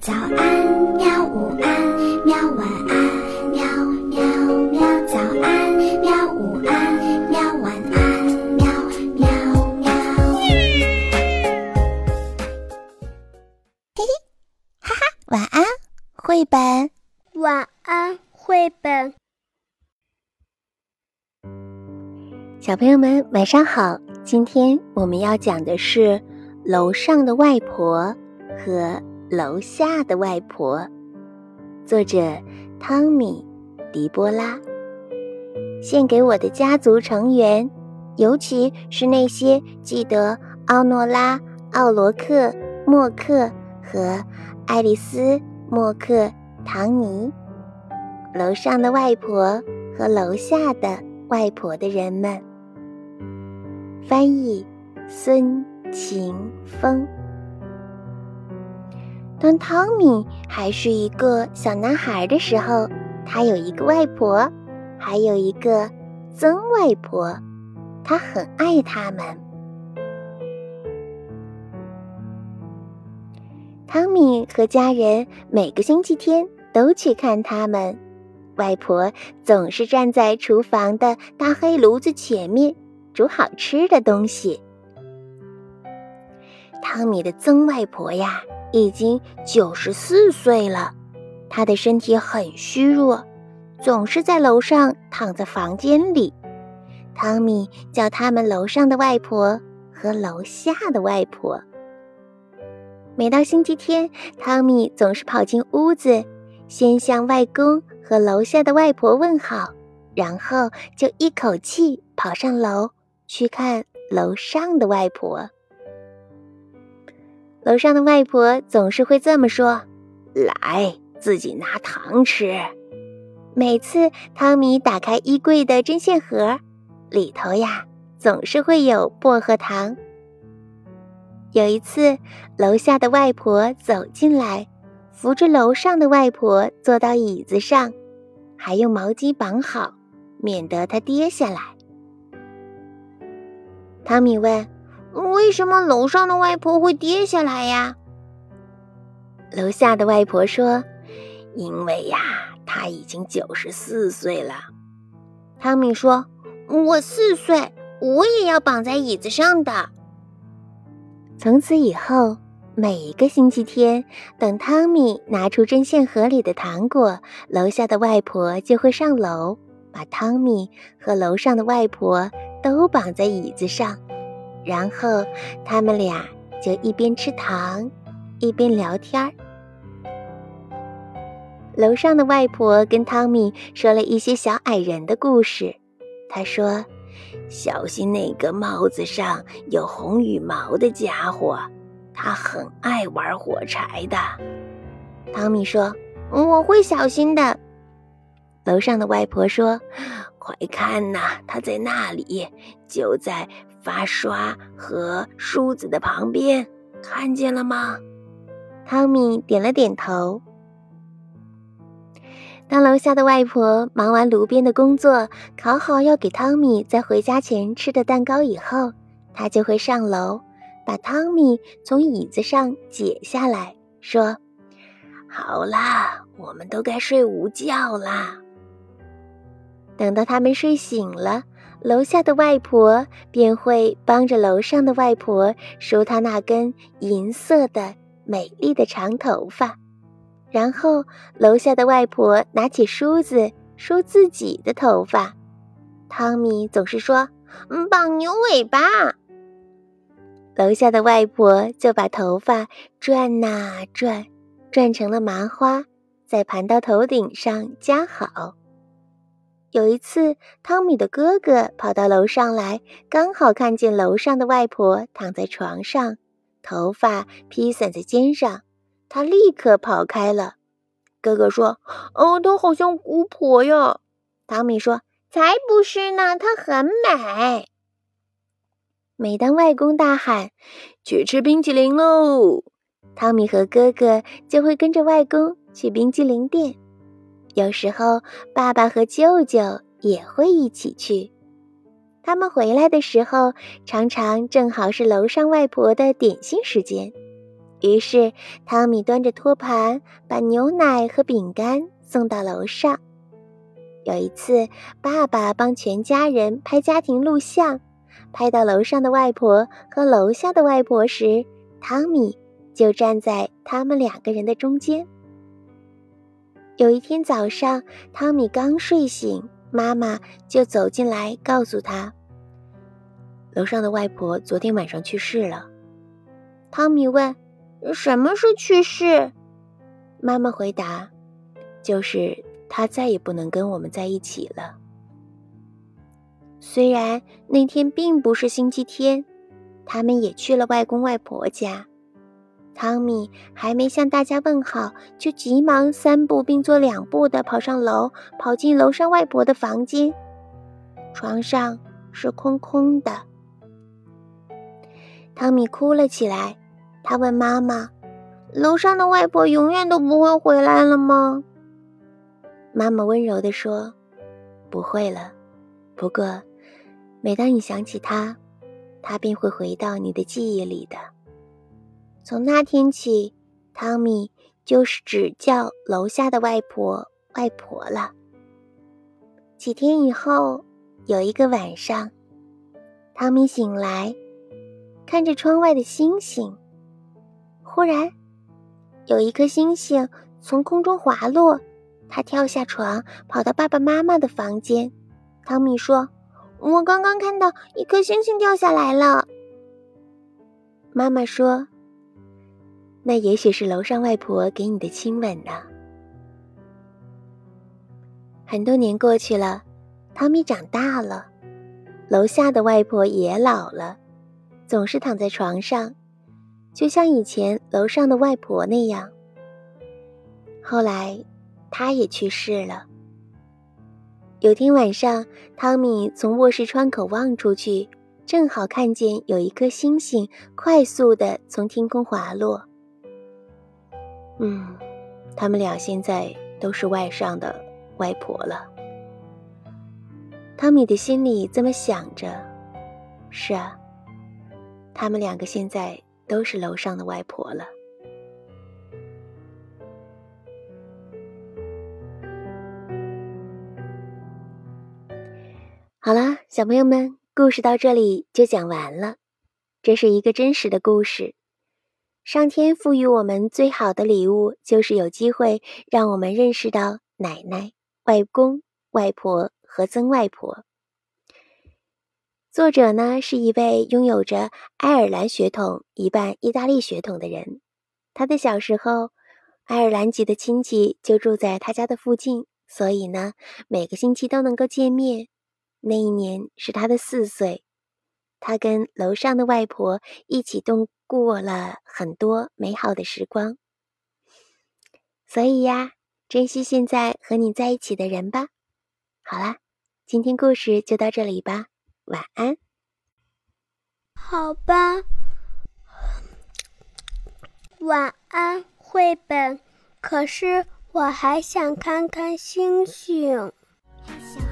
早安，喵！午安，喵！晚安，喵喵喵！早安，喵！午安，喵！晚安，喵喵喵！嘿嘿，哈哈，晚安，绘本。晚安，绘本。小朋友们，晚上好！今天我们要讲的是楼上的外婆和。楼下的外婆，作者汤米·迪波拉。献给我的家族成员，尤其是那些记得奥诺拉、奥罗克、默克和爱丽丝·默克、唐尼。楼上的外婆和楼下的外婆的人们。翻译：孙晴风。当汤米还是一个小男孩的时候，他有一个外婆，还有一个曾外婆，他很爱他们。汤米和家人每个星期天都去看他们，外婆总是站在厨房的大黑炉子前面煮好吃的东西。汤米的曾外婆呀。已经九十四岁了，他的身体很虚弱，总是在楼上躺在房间里。汤米叫他们楼上的外婆和楼下的外婆。每到星期天，汤米总是跑进屋子，先向外公和楼下的外婆问好，然后就一口气跑上楼去看楼上的外婆。楼上的外婆总是会这么说：“来，自己拿糖吃。”每次汤米打开衣柜的针线盒，里头呀总是会有薄荷糖。有一次，楼下的外婆走进来，扶着楼上的外婆坐到椅子上，还用毛巾绑好，免得她跌下来。汤米问。为什么楼上的外婆会跌下来呀？楼下的外婆说：“因为呀，她已经九十四岁了。”汤米说：“我四岁，我也要绑在椅子上的。”从此以后，每一个星期天，等汤米拿出针线盒里的糖果，楼下的外婆就会上楼，把汤米和楼上的外婆都绑在椅子上。然后他们俩就一边吃糖，一边聊天儿。楼上的外婆跟汤米说了一些小矮人的故事。她说：“小心那个帽子上有红羽毛的家伙，他很爱玩火柴的。”汤米说：“我会小心的。”楼上的外婆说：“快看呐，他在那里，就在。”发刷和梳子的旁边，看见了吗？汤米点了点头。当楼下的外婆忙完炉边的工作，烤好要给汤米在回家前吃的蛋糕以后，他就会上楼，把汤米从椅子上解下来，说：“好啦，我们都该睡午觉啦。”等到他们睡醒了。楼下的外婆便会帮着楼上的外婆梳她那根银色的美丽的长头发，然后楼下的外婆拿起梳子梳自己的头发。汤米总是说：“绑牛尾巴。”楼下的外婆就把头发转呐转，转成了麻花，再盘到头顶上夹好。有一次，汤米的哥哥跑到楼上来，刚好看见楼上的外婆躺在床上，头发披散在肩上，他立刻跑开了。哥哥说：“哦，她好像巫婆呀。”汤米说：“才不是呢，她很美。”每当外公大喊“去吃冰淇淋喽”，汤米和哥哥就会跟着外公去冰淇淋店。有时候，爸爸和舅舅也会一起去。他们回来的时候，常常正好是楼上外婆的点心时间。于是，汤米端着托盘，把牛奶和饼干送到楼上。有一次，爸爸帮全家人拍家庭录像，拍到楼上的外婆和楼下的外婆时，汤米就站在他们两个人的中间。有一天早上，汤米刚睡醒，妈妈就走进来告诉他：“楼上的外婆昨天晚上去世了。”汤米问。什么是去世？妈妈回答：“就是他再也不能跟我们在一起了。”虽然那天并不是星期天，他们也去了外公外婆家。汤米还没向大家问好，就急忙三步并作两步的跑上楼，跑进楼上外婆的房间。床上是空空的。汤米哭了起来。他问妈妈：“楼上的外婆永远都不会回来了吗？”妈妈温柔地说：“不会了。不过，每当你想起她，她便会回到你的记忆里的。”从那天起，汤米就是只叫楼下的外婆“外婆”了。几天以后，有一个晚上，汤米醒来，看着窗外的星星。忽然，有一颗星星从空中滑落，他跳下床，跑到爸爸妈妈的房间。汤米说：“我刚刚看到一颗星星掉下来了。”妈妈说：“那也许是楼上外婆给你的亲吻呢。”很多年过去了，汤米长大了，楼下的外婆也老了，总是躺在床上。就像以前楼上的外婆那样。后来，她也去世了。有天晚上，汤米从卧室窗口望出去，正好看见有一颗星星快速的从天空滑落。嗯，他们俩现在都是外上的外婆了。汤米的心里这么想着。是啊，他们两个现在。都是楼上的外婆了。好了，小朋友们，故事到这里就讲完了。这是一个真实的故事。上天赋予我们最好的礼物，就是有机会让我们认识到奶奶、外公、外婆和曾外婆。作者呢是一位拥有着爱尔兰血统、一半意大利血统的人。他的小时候，爱尔兰籍的亲戚就住在他家的附近，所以呢，每个星期都能够见面。那一年是他的四岁，他跟楼上的外婆一起动过了很多美好的时光。所以呀，珍惜现在和你在一起的人吧。好啦，今天故事就到这里吧。晚安。好吧，晚安，绘本。可是我还想看看星星。害羞害羞。